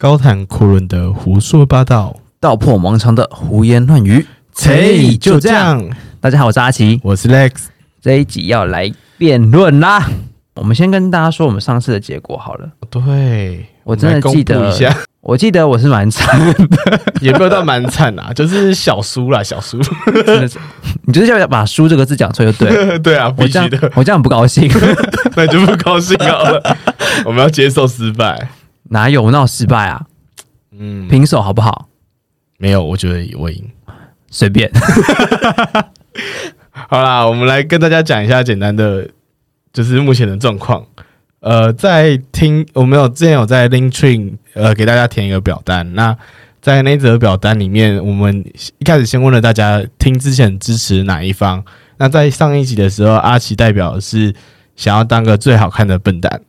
高谈阔论的胡说八道，道破盲肠的胡言乱语。嘿，就这。样。大家好，我是阿奇，我是 Lex。这一集要来辩论啦。我们先跟大家说我们上次的结果好了。对，我真的记得一下，我记得我是蛮惨的，也没有到蛮惨啊，就是小输啦，小输。你就是要把“输”这个字讲出来就对。对啊，我这样必须的，我这样不高兴。那就不高兴好了。我们要接受失败。哪有我闹失败啊？嗯，平手好不好？没有，我觉得我赢。随便。好啦，我们来跟大家讲一下简单的，就是目前的状况。呃，在听我们有之前有在 Linktree 呃给大家填一个表单，那在那则表单里面，我们一开始先问了大家听之前支持哪一方。那在上一集的时候，阿奇代表是想要当个最好看的笨蛋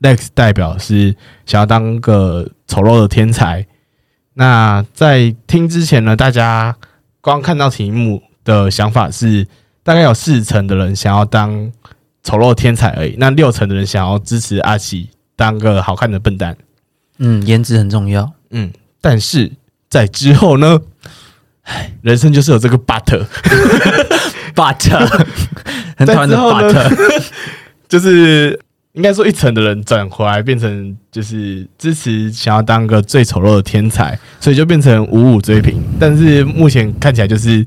，Lex 代表是想要当个丑陋的天才。那在听之前呢，大家光看到题目的想法是，大概有四成的人想要当丑陋天才而已，那六成的人想要支持阿奇当个好看的笨蛋。嗯，颜值很重要。嗯，但是在之后呢，人生就是有这个 but，But 很讨厌的 But，就是应该说一层的人转回来变成就是支持想要当个最丑陋的天才，所以就变成五五追平。但是目前看起来就是，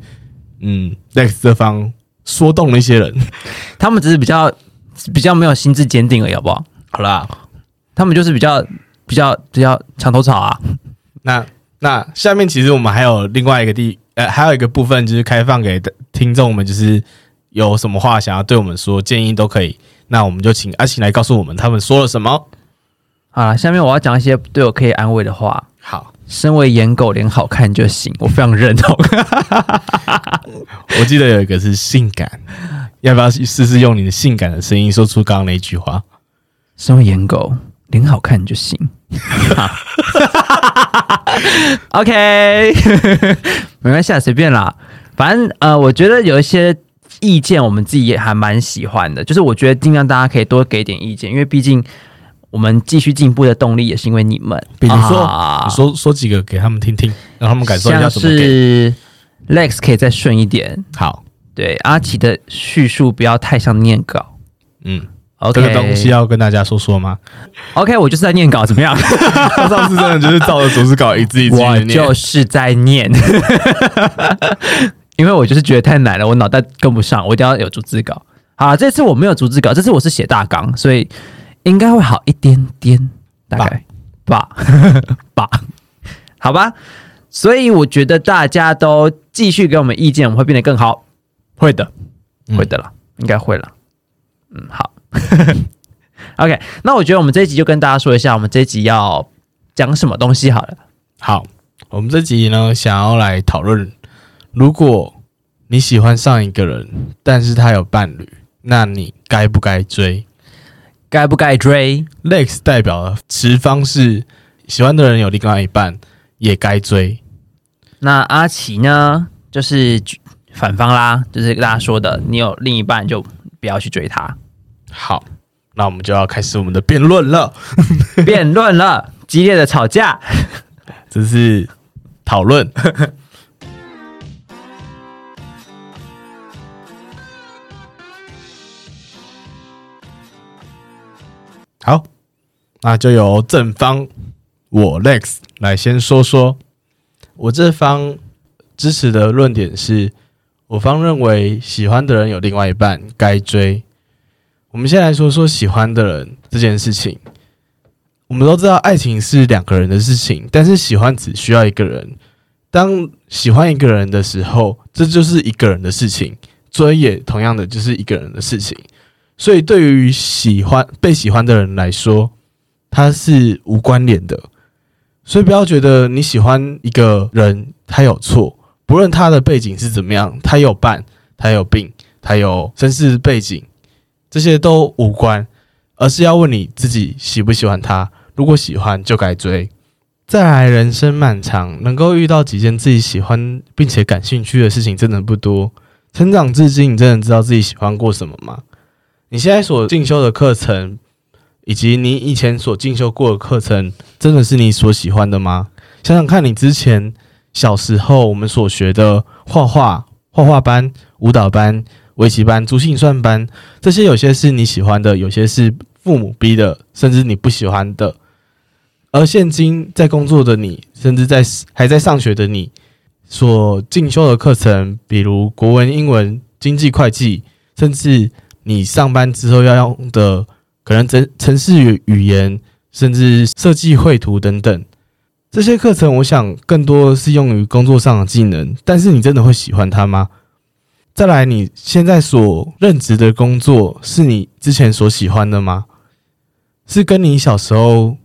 嗯，Lex 这方说动了一些人。他们只是比较比较没有心智坚定而已，好不好？好啦，他们就是比较比较比较墙头草啊。那那下面其实我们还有另外一个地，呃，还有一个部分就是开放给听众们，就是有什么话想要对我们说，建议都可以。那我们就请阿晴来告诉我们他们说了什么。好了，下面我要讲一些对我可以安慰的话。好，身为颜狗，脸好看就行，我非常认同。我记得有一个是性感，要不要试试用你的性感的声音说出刚刚那一句话？身为颜狗，脸好看就行。OK，没关系啊，随便啦。反正呃，我觉得有一些意见，我们自己也还蛮喜欢的。就是我觉得尽量大家可以多给点意见，因为毕竟我们继续进步的动力也是因为你们。比如说，啊你说说几个给他们听听，让他们感受一下像怎么给。是 Lex 可以再顺一点，好，对阿奇的叙述不要太像念稿。嗯，OK，这个东西要跟大家说说吗？OK，我就是在念稿，怎么样？他上次真的就是照着主持稿一字一字念就是在念，因为我就是觉得太难了，我脑袋跟不上，我一定要有逐字稿。好，这次我没有逐字稿，这次我是写大纲，所以应该会好一点点，大概吧吧，好吧。所以我觉得大家都继续给我们意见，我们会变得更好。会的，嗯会的了，应该会了。嗯，好。OK，那我觉得我们这一集就跟大家说一下，我们这一集要讲什么东西好了。好，我们这集呢想要来讨论，如果你喜欢上一个人，但是他有伴侣，那你该不该追该不该追？？Lex 代表的持方是喜欢的人有另外一半，也该追。那阿奇呢，就是反方啦，就是跟大家说的，你有另一半就不要去追他。好，那我们就要开始我们的辩论了。辩论了，激烈的吵架。这是讨论。那就由正方我 Lex 来先说说。我这方支持的论点是，我方认为喜欢的人有另外一半该追。我们先来说说喜欢的人这件事情。我们都知道爱情是两个人的事情，但是喜欢只需要一个人。当喜欢一个人的时候，这就是一个人的事情；追也同样的就是一个人的事情。所以，对于喜欢被喜欢的人来说，他是无关联的。所以，不要觉得你喜欢一个人他有错，不论他的背景是怎么样，他有伴，他有病，他有身世背景，这些都无关，而是要问你自己喜不喜欢他。如果喜欢，就该追。再来，人生漫长，能够遇到几件自己喜欢并且感兴趣的事情，真的不多。成长至今，你真的知道自己喜欢过什么吗？你现在所进修的课程，以及你以前所进修过的课程，真的是你所喜欢的吗？想想看你之前小时候我们所学的画画、画画班、舞蹈班、围棋班、珠心算班，这些有些是你喜欢的，有些是父母逼的，甚至你不喜欢的。而现今在工作的你，甚至在还在上学的你，所进修的课程，比如国文、英文、经济、会计，甚至你上班之后要用的，可能城城市语语言，甚至设计绘图等等，这些课程，我想更多是用于工作上的技能。但是你真的会喜欢它吗？再来，你现在所任职的工作，是你之前所喜欢的吗？是跟你小时候？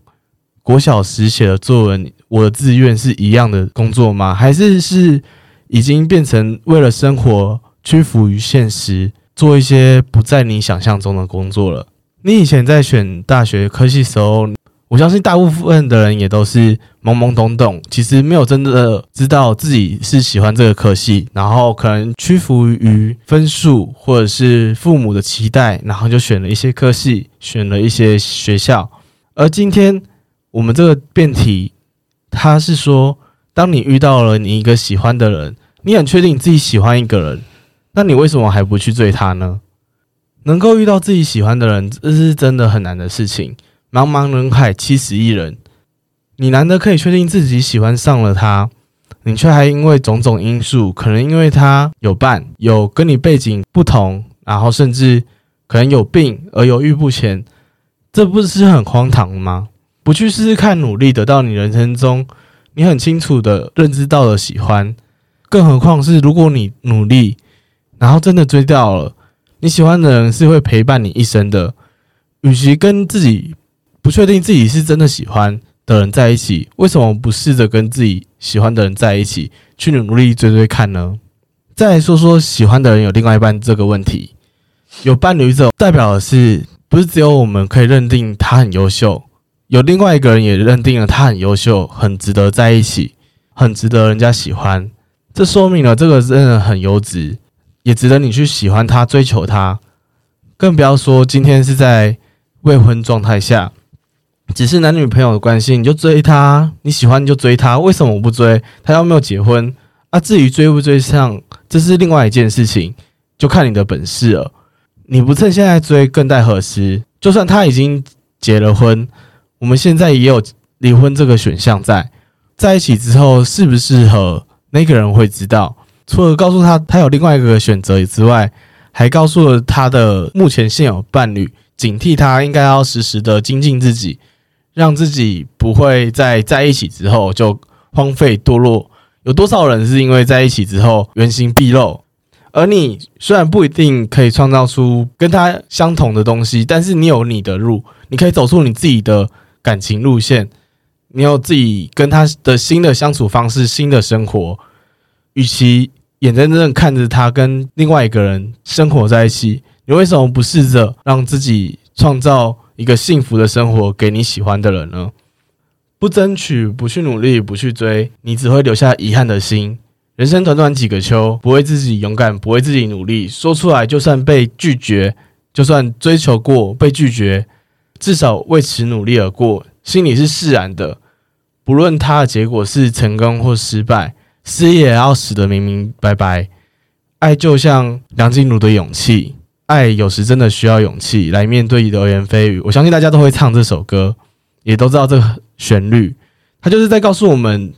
国小时写的作文，我的志愿是一样的工作吗？还是是已经变成为了生活屈服于现实，做一些不在你想象中的工作了？你以前在选大学科系时候，我相信大部分的人也都是懵懵懂懂，其实没有真的知道自己是喜欢这个科系，然后可能屈服于分数或者是父母的期待，然后就选了一些科系，选了一些学校，而今天。我们这个辩题，他是说，当你遇到了你一个喜欢的人，你很确定你自己喜欢一个人，那你为什么还不去追他呢？能够遇到自己喜欢的人，这是真的很难的事情。茫茫人海，七十亿人，你难得可以确定自己喜欢上了他，你却还因为种种因素，可能因为他有伴，有跟你背景不同，然后甚至可能有病而犹豫不前，这不是很荒唐吗？不去试试看，努力得到你人生中你很清楚的认知到的喜欢，更何况是如果你努力，然后真的追到了你喜欢的人，是会陪伴你一生的。与其跟自己不确定自己是真的喜欢的人在一起，为什么不试着跟自己喜欢的人在一起，去努力追追看呢？再说说喜欢的人有另外一半这个问题，有伴侣者代表的是，不是只有我们可以认定他很优秀。有另外一个人也认定了他很优秀，很值得在一起，很值得人家喜欢。这说明了这个人很优质，也值得你去喜欢他、追求他。更不要说今天是在未婚状态下，只是男女朋友的关系，你就追他，你喜欢你就追他。为什么我不追？他又没有结婚啊？至于追不追上，这是另外一件事情，就看你的本事了。你不趁现在追，更待何时？就算他已经结了婚。我们现在也有离婚这个选项在，在一起之后适不适合那个人会知道。除了告诉他他有另外一个选择之外，还告诉了他的目前现有伴侣，警惕他应该要时时的精进自己，让自己不会在在一起之后就荒废堕落。有多少人是因为在一起之后原形毕露？而你虽然不一定可以创造出跟他相同的东西，但是你有你的路，你可以走出你自己的。感情路线，你有自己跟他的新的相处方式、新的生活。与其眼睁睁看着他跟另外一个人生活在一起，你为什么不试着让自己创造一个幸福的生活给你喜欢的人呢？不争取，不去努力，不去追，你只会留下遗憾的心。人生短短几个秋，不为自己勇敢，不为自己努力，说出来就算被拒绝，就算追求过被拒绝。至少为此努力而过，心里是释然的。不论他的结果是成功或失败，事业也要死得明明白白。爱就像梁静茹的勇气，爱有时真的需要勇气来面对流言蜚语。我相信大家都会唱这首歌，也都知道这个旋律。他就是在告诉我们，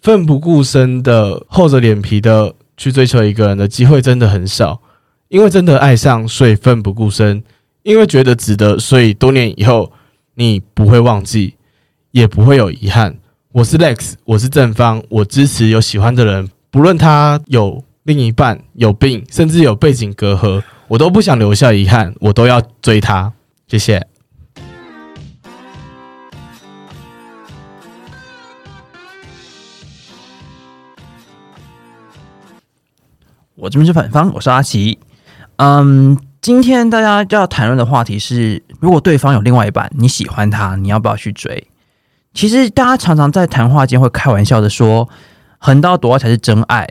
奋不顾身的、厚着脸皮的去追求一个人的机会真的很少，因为真的爱上，所以奋不顾身。因为觉得值得，所以多年以后你不会忘记，也不会有遗憾。我是 Lex，我是正方，我支持有喜欢的人，不论他有另一半、有病，甚至有背景隔阂，我都不想留下遗憾，我都要追他。谢谢。我这边是反方，我是阿奇，嗯。今天大家要谈论的话题是：如果对方有另外一半，你喜欢他，你要不要去追？其实大家常常在谈话间会开玩笑的说：“横刀夺爱才是真爱。”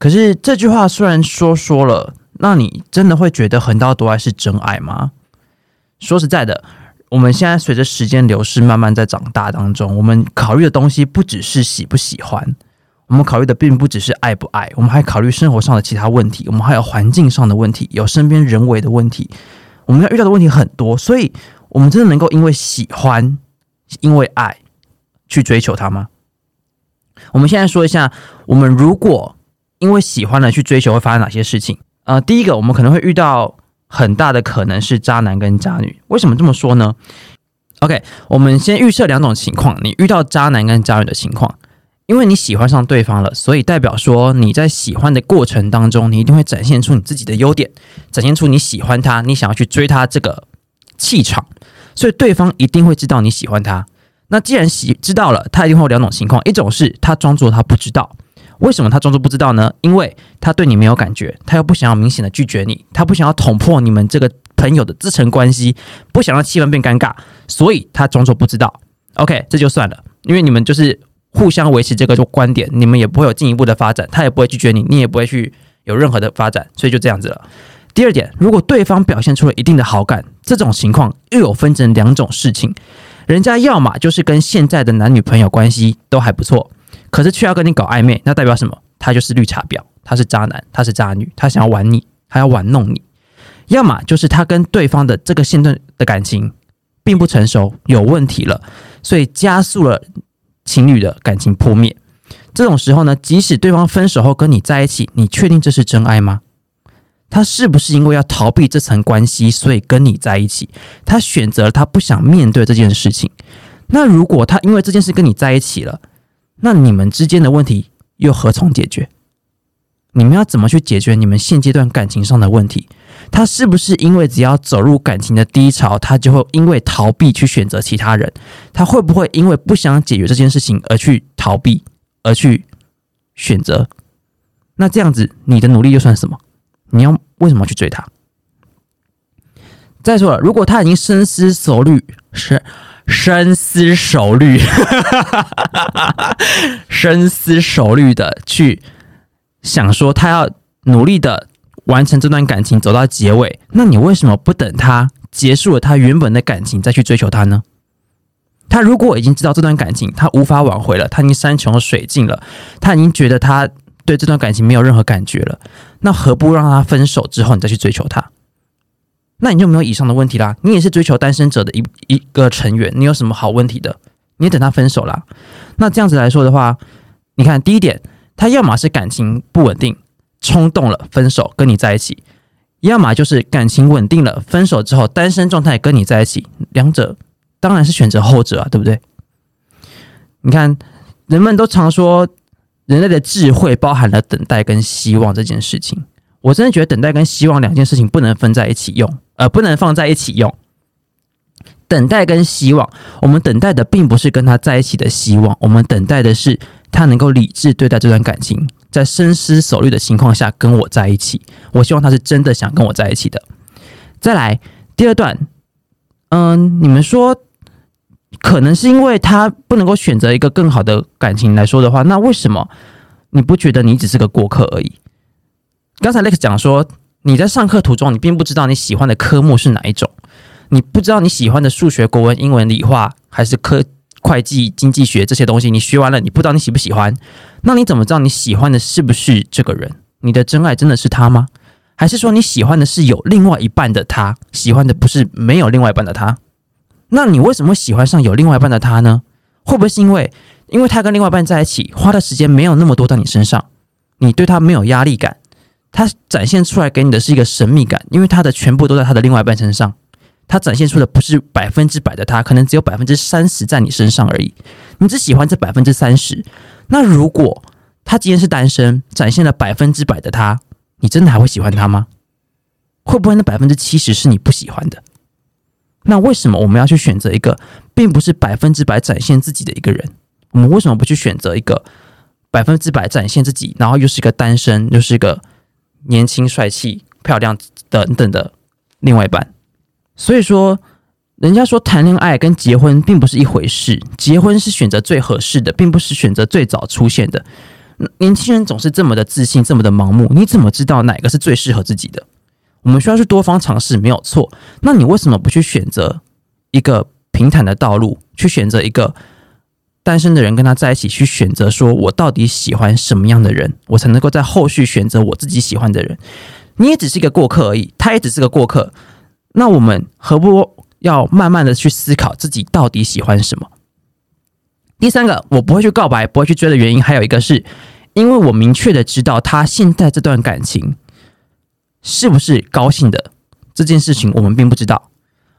可是这句话虽然说说了，那你真的会觉得横刀夺爱是真爱吗？说实在的，我们现在随着时间流逝，慢慢在长大当中，我们考虑的东西不只是喜不喜欢，我们考虑的并不只是爱不爱，我们还考虑生活上的其他问题，我们还有环境上的问题，有身边人为的问题，我们要遇到的问题很多，所以我们真的能够因为喜欢、因为爱去追求他吗？我们现在说一下，我们如果因为喜欢了去追求，会发生哪些事情？呃，第一个，我们可能会遇到很大的可能是渣男跟渣女。为什么这么说呢？OK，我们先预设两种情况：你遇到渣男跟渣女的情况，因为你喜欢上对方了，所以代表说你在喜欢的过程当中，你一定会展现出你自己的优点，展现出你喜欢他，你想要去追他这个气场，所以对方一定会知道你喜欢他。那既然喜知道了，他一定会有两种情况：一种是他装作他不知道。为什么他装作不知道呢？因为他对你没有感觉，他又不想要明显的拒绝你，他不想要捅破你们这个朋友的自成关系，不想让气氛变尴尬，所以他装作不知道。OK，这就算了，因为你们就是互相维持这个观点，你们也不会有进一步的发展，他也不会拒绝你，你也不会去有任何的发展，所以就这样子了。第二点，如果对方表现出了一定的好感，这种情况又有分成两种事情，人家要么就是跟现在的男女朋友关系都还不错。可是却要跟你搞暧昧，那代表什么？他就是绿茶婊，他是渣男，他是渣女，他想要玩你，他要玩弄你。要么就是他跟对方的这个现段的感情并不成熟，有问题了，所以加速了情侣的感情破灭。这种时候呢，即使对方分手后跟你在一起，你确定这是真爱吗？他是不是因为要逃避这层关系，所以跟你在一起？他选择了他不想面对这件事情。那如果他因为这件事跟你在一起了？那你们之间的问题又何从解决？你们要怎么去解决你们现阶段感情上的问题？他是不是因为只要走入感情的低潮，他就会因为逃避去选择其他人？他会不会因为不想解决这件事情而去逃避，而去选择？那这样子，你的努力又算什么？你要为什么去追他？再说了，如果他已经深思熟虑，是。深思熟虑，深思熟虑的去想说，他要努力的完成这段感情，走到结尾。那你为什么不等他结束了他原本的感情再去追求他呢？他如果已经知道这段感情他无法挽回了，他已经山穷水尽了，他已经觉得他对这段感情没有任何感觉了，那何不让他分手之后，你再去追求他？那你就没有以上的问题啦。你也是追求单身者的一一个成员，你有什么好问题的？你等他分手啦。那这样子来说的话，你看第一点，他要么是感情不稳定，冲动了分手跟你在一起；要么就是感情稳定了，分手之后单身状态跟你在一起。两者当然是选择后者啊，对不对？你看，人们都常说，人类的智慧包含了等待跟希望这件事情。我真的觉得等待跟希望两件事情不能分在一起用。呃，不能放在一起用。等待跟希望，我们等待的并不是跟他在一起的希望，我们等待的是他能够理智对待这段感情，在深思熟虑的情况下跟我在一起。我希望他是真的想跟我在一起的。再来第二段，嗯，你们说可能是因为他不能够选择一个更好的感情来说的话，那为什么你不觉得你只是个过客而已？刚才 Lex 讲说。你在上课途中，你并不知道你喜欢的科目是哪一种，你不知道你喜欢的数学、国文、英文、理化还是科会计、经济学这些东西，你学完了，你不知道你喜不喜欢，那你怎么知道你喜欢的是不是这个人？你的真爱真的是他吗？还是说你喜欢的是有另外一半的他，喜欢的不是没有另外一半的他？那你为什么喜欢上有另外一半的他呢？会不会是因为因为他跟另外一半在一起花的时间没有那么多在你身上，你对他没有压力感？他展现出来给你的是一个神秘感，因为他的全部都在他的另外一半身上。他展现出的不是百分之百的他，可能只有百分之三十在你身上而已。你只喜欢这百分之三十。那如果他今天是单身，展现了百分之百的他，你真的还会喜欢他吗？会不会那百分之七十是你不喜欢的？那为什么我们要去选择一个并不是百分之百展现自己的一个人？我们为什么不去选择一个百分之百展现自己，然后又是一个单身，又是一个？年轻、帅气、漂亮等等的另外一半，所以说，人家说谈恋爱跟结婚并不是一回事。结婚是选择最合适的，并不是选择最早出现的。年轻人总是这么的自信，这么的盲目，你怎么知道哪个是最适合自己的？我们需要去多方尝试，没有错。那你为什么不去选择一个平坦的道路，去选择一个单身的人跟他在一起，去选择说我到底喜欢什么样的人，我才能够在后续选择我自己喜欢的人。你也只是一个过客而已，他也只是个过客。那我们何不要慢慢的去思考自己到底喜欢什么？第三个，我不会去告白，不会去追的原因，还有一个是因为我明确的知道他现在这段感情是不是高兴的这件事情，我们并不知道。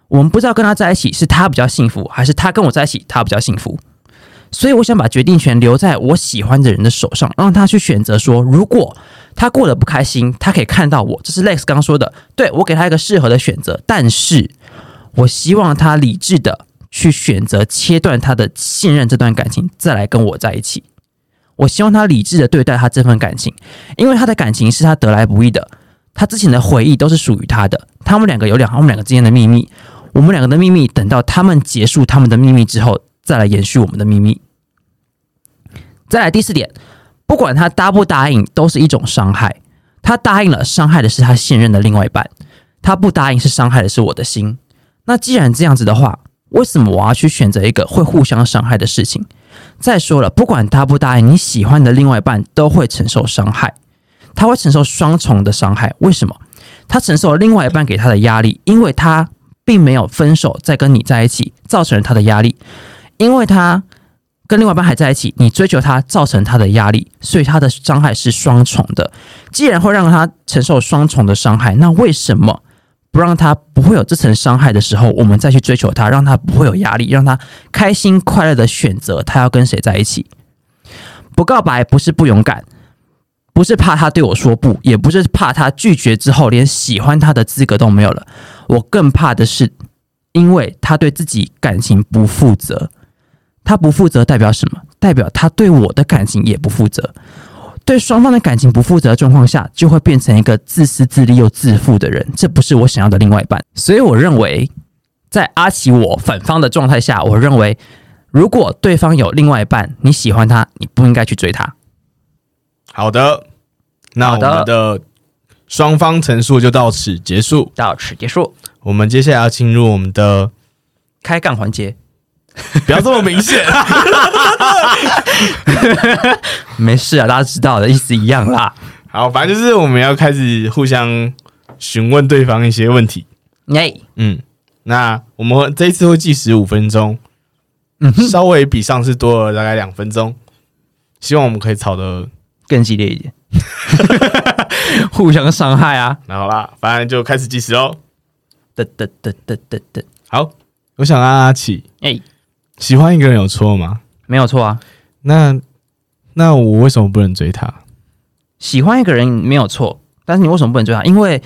我们不知道跟他在一起是他比较幸福，还是他跟我在一起他比较幸福。所以我想把决定权留在我喜欢的人的手上，让他去选择。说如果他过得不开心，他可以看到我，这是 Lex 刚说的，对我给他一个适合的选择。但是我希望他理智的去选择切断他的信任这段感情，再来跟我在一起。我希望他理智的对待他这份感情，因为他的感情是他得来不易的，他之前的回忆都是属于他的。他们两个有两，我们两个之间的秘密，我们两个的秘密，等到他们结束他们的秘密之后，再来延续我们的秘密。再来第四点，不管他答不答应，都是一种伤害。他答应了，伤害的是他现任的另外一半；他不答应，是伤害的是我的心。那既然这样子的话，为什么我要去选择一个会互相伤害的事情？再说了，不管答不答应，你喜欢的另外一半都会承受伤害，他会承受双重的伤害。为什么？他承受了另外一半给他的压力，因为他并没有分手再跟你在一起，造成了他的压力，因为他。跟另外一半还在一起，你追求他造成他的压力，所以他的伤害是双重的。既然会让他承受双重的伤害，那为什么不让他不会有这层伤害的时候，我们再去追求他，让他不会有压力，让他开心快乐的选择他要跟谁在一起？不告白不是不勇敢，不是怕他对我说不，也不是怕他拒绝之后连喜欢他的资格都没有了。我更怕的是，因为他对自己感情不负责。他不负责代表什么？代表他对我的感情也不负责。对双方的感情不负责的状况下，就会变成一个自私自利又自负的人。这不是我想要的另外一半。所以我认为，在阿奇我反方的状态下，我认为如果对方有另外一半，你喜欢他，你不应该去追他。好的，那我们的双方陈述就到此结束。到此结束。我们接下来要进入我们的开杠环节。不要这么明显，没事啊，大家知道的意思一样啦。好，反正就是我们要开始互相询问对方一些问题。耶，嗯，那我们这一次会计时五分钟，嗯，稍微比上次多了大概两分钟，希望我们可以吵得更激烈一点，互相伤害啊。那好啦，反正就开始计时喽。噔噔噔噔噔噔，好，我想阿阿奇，哎。喜欢一个人有错吗？没有错啊。那那我为什么不能追他？喜欢一个人没有错，但是你为什么不能追他？因为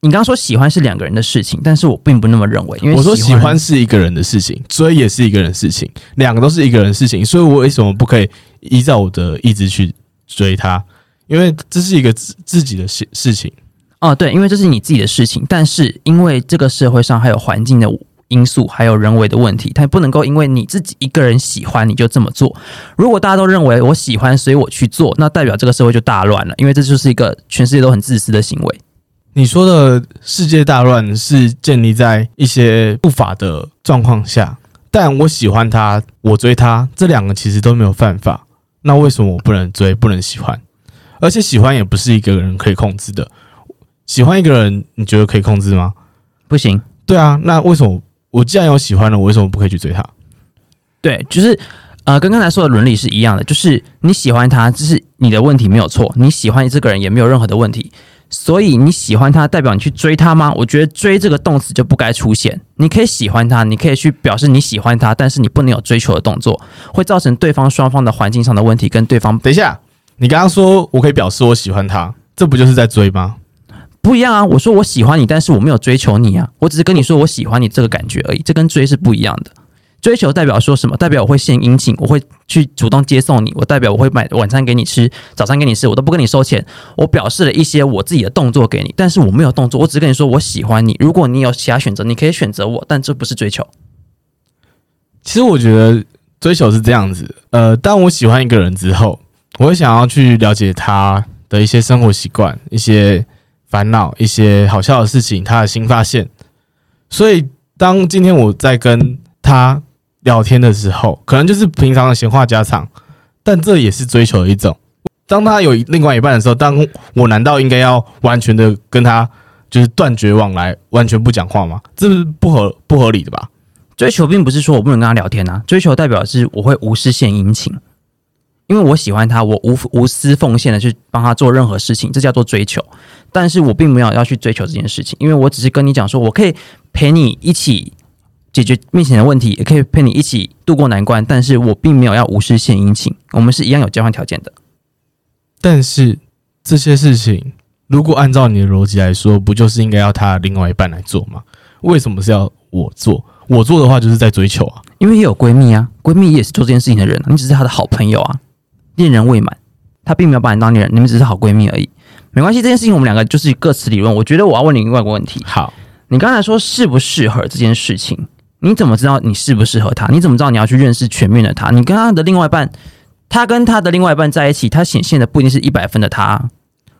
你刚刚说喜欢是两个人的事情，但是我并不那么认为。因为我说喜欢是一个人的事情，追也是一个人的事情，两个都是一个人的事情，所以我为什么不可以依照我的意志去追他？因为这是一个自自己的事事情。哦，对，因为这是你自己的事情，但是因为这个社会上还有环境的。因素还有人为的问题，他不能够因为你自己一个人喜欢你就这么做。如果大家都认为我喜欢，所以我去做，那代表这个社会就大乱了，因为这就是一个全世界都很自私的行为。你说的世界大乱是建立在一些不法的状况下，但我喜欢他，我追他，这两个其实都没有犯法，那为什么我不能追，不能喜欢？而且喜欢也不是一个人可以控制的。喜欢一个人，你觉得可以控制吗？不行。对啊，那为什么？我既然有喜欢了，我为什么不可以去追他？对，就是呃，跟刚才说的伦理是一样的，就是你喜欢他，这是你的问题没有错，你喜欢这个人也没有任何的问题，所以你喜欢他代表你去追他吗？我觉得追这个动词就不该出现。你可以喜欢他，你可以去表示你喜欢他，但是你不能有追求的动作，会造成对方双方的环境上的问题。跟对方等一下，你刚刚说我可以表示我喜欢他，这不就是在追吗？不一样啊！我说我喜欢你，但是我没有追求你啊，我只是跟你说我喜欢你这个感觉而已。这跟追是不一样的。追求代表说什么？代表我会献殷勤，我会去主动接送你，我代表我会买晚餐给你吃，早餐给你吃，我都不跟你收钱。我表示了一些我自己的动作给你，但是我没有动作，我只跟你说我喜欢你。如果你有其他选择，你可以选择我，但这不是追求。其实我觉得追求是这样子，呃，当我喜欢一个人之后，我会想要去了解他的一些生活习惯，一些。烦恼一些好笑的事情，他的新发现，所以当今天我在跟他聊天的时候，可能就是平常的闲话家常，但这也是追求的一种。当他有另外一半的时候，当我难道应该要完全的跟他就是断绝往来，完全不讲话吗？这是不合不合理的吧？追求并不是说我不能跟他聊天啊，追求代表的是我会无私献殷勤，因为我喜欢他，我无无私奉献的去帮他做任何事情，这叫做追求。但是我并没有要去追求这件事情，因为我只是跟你讲说，我可以陪你一起解决面前的问题，也可以陪你一起度过难关，但是我并没有要无私献殷勤，我们是一样有交换条件的。但是这些事情，如果按照你的逻辑来说，不就是应该要他另外一半来做吗？为什么是要我做？我做的话就是在追求啊，因为也有闺蜜啊，闺蜜也是做这件事情的人，你只是她的好朋友啊，恋人未满，她并没有把你当恋人，你们只是好闺蜜而已，没关系。这件事情我们两个就是各持理论。我觉得我要问你另外一个问题，好，你刚才说适不适合这件事情，你怎么知道你适不适合他？你怎么知道你要去认识全面的他？你跟他的另外一半，他跟他的另外一半在一起，他显现的不一定是一百分的他。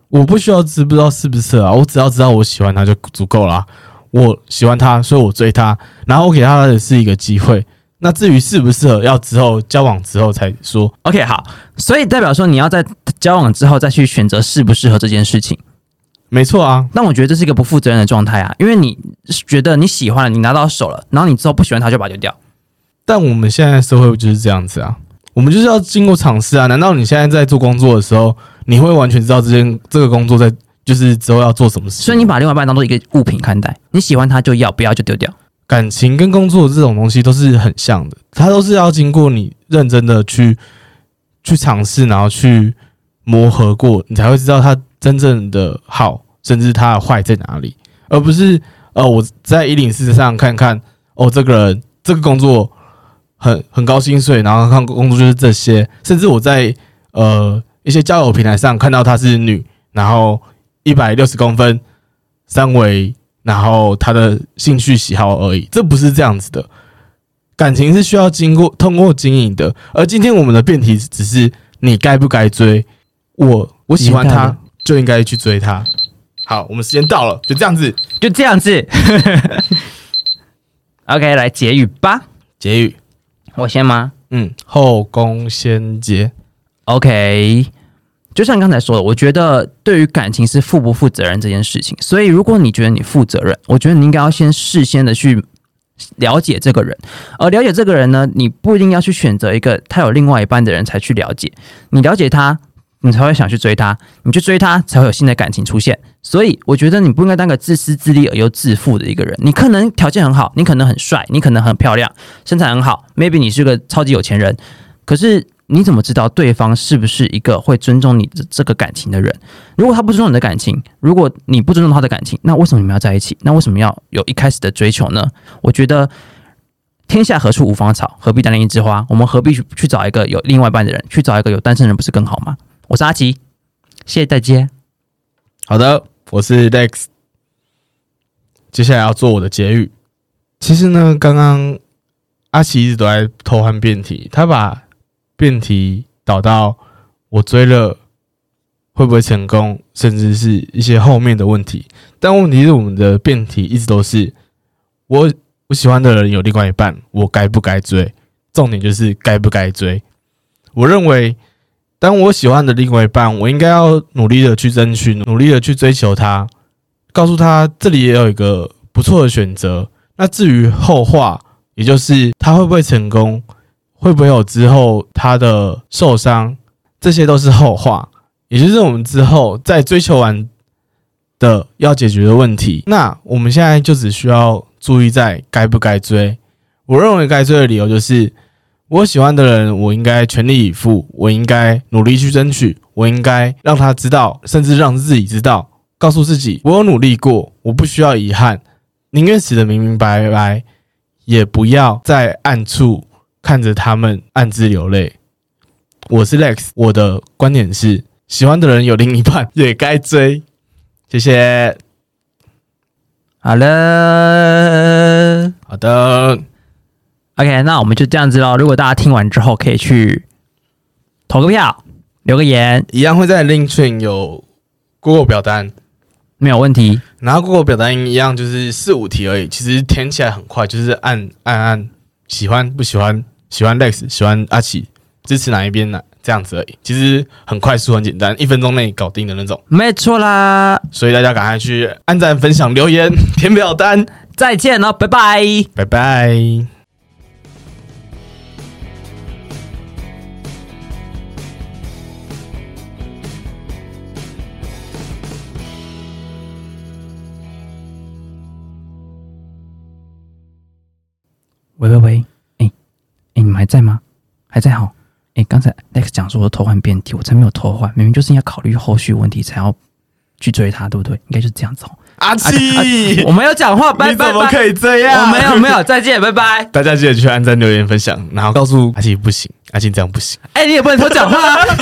我不需要知不知道适不适合啊，我只要知道我喜欢他就足够了。我喜欢他，所以我追他，然后我给他的是一个机会。那至于适不适合，要之后交往之后才说。OK，好，所以代表说你要在交往之后再去选择适不适合这件事情。没错啊，但我觉得这是一个不负责任的状态啊，因为你觉得你喜欢了，你拿到手了，然后你之后不喜欢它就把它丢掉。但我们现在社会就是这样子啊，我们就是要经过尝试啊。难道你现在在做工作的时候，你会完全知道这件这个工作在？就是之后要做什么事，所以你把另外一半当做一个物品看待，你喜欢他就要，不要就丢掉。感情跟工作这种东西都是很像的，它都是要经过你认真的去去尝试，然后去磨合过，你才会知道它真正的好，甚至它的坏在哪里，而不是呃我在一零四上看看哦，这个人这个工作很很高薪水，然后看工作就是这些，甚至我在呃一些交友平台上看到她是女，然后。一百六十公分，三围，然后他的兴趣喜好而已，这不是这样子的。感情是需要经过通过经营的，而今天我们的辩题只是你该不该追我，我喜欢他就应该去追他。好，我们时间到了，就这样子，就这样子。OK，来结语吧。结语，我先吗？嗯，后宫先结。OK。就像刚才说的，我觉得对于感情是负不负责任这件事情，所以如果你觉得你负责任，我觉得你应该要先事先的去了解这个人，而了解这个人呢，你不一定要去选择一个他有另外一半的人才去了解，你了解他，你才会想去追他，你去追他才会有新的感情出现。所以我觉得你不应该当个自私自利而又自负的一个人。你可能条件很好，你可能很帅，你可能很漂亮，身材很好，maybe 你是个超级有钱人，可是。你怎么知道对方是不是一个会尊重你的这个感情的人？如果他不尊重你的感情，如果你不尊重他的感情，那为什么你们要在一起？那为什么要有一开始的追求呢？我觉得天下何处无芳草，何必单恋一枝花？我们何必去去找一个有另外一半的人，去找一个有单身人，不是更好吗？我是阿奇，谢谢大家。好的，我是 Lex，接下来要做我的结语。其实呢，刚刚阿奇一直都在偷换辩题，他把。辩题导到我追了会不会成功，甚至是一些后面的问题。但问题是，我们的辩题一直都是我我喜欢的人有另外一半，我该不该追？重点就是该不该追。我认为，当我喜欢的另外一半，我应该要努力的去争取，努力的去追求他，告诉他这里也有一个不错的选择。那至于后话，也就是他会不会成功？会不会有之后他的受伤？这些都是后话，也就是我们之后在追求完的要解决的问题。那我们现在就只需要注意在该不该追。我认为该追的理由就是，我喜欢的人，我应该全力以赴，我应该努力去争取，我应该让他知道，甚至让自己知道，告诉自己我有努力过，我不需要遗憾，宁愿死的明明白白，也不要在暗处。看着他们暗自流泪，我是 Lex，我的观点是，喜欢的人有另一半也该追。谢谢。好了，好的，OK，那我们就这样子喽。如果大家听完之后，可以去投个票，留个言，一样会在 Link Train 有 Google 表单。没有问题。然后 Google 表单一样，就是四五题而已，其实填起来很快，就是按按按，喜欢不喜欢，喜欢 Lex，喜欢阿奇，支持哪一边呢？这样子而已，其实很快速很简单，一分钟内搞定的那种。没错啦，所以大家赶快去按赞、分享、留言、填表单，再见了，拜拜。拜拜。喂喂喂，哎、哎、你们还在吗？还在好。哎、刚才 Lex 讲说我偷换辩题，我才没有偷换，明明就是要考虑后续问题才要去追他，对不对？应该就是这样子哦。阿奇，我没有讲话，拜你拜你。怎么可以这样？我没有没有，再见，拜拜。大家记得去按赞、留言、分享，然后告诉阿七不行，阿七这样不行。哎、你也不能偷讲话、啊。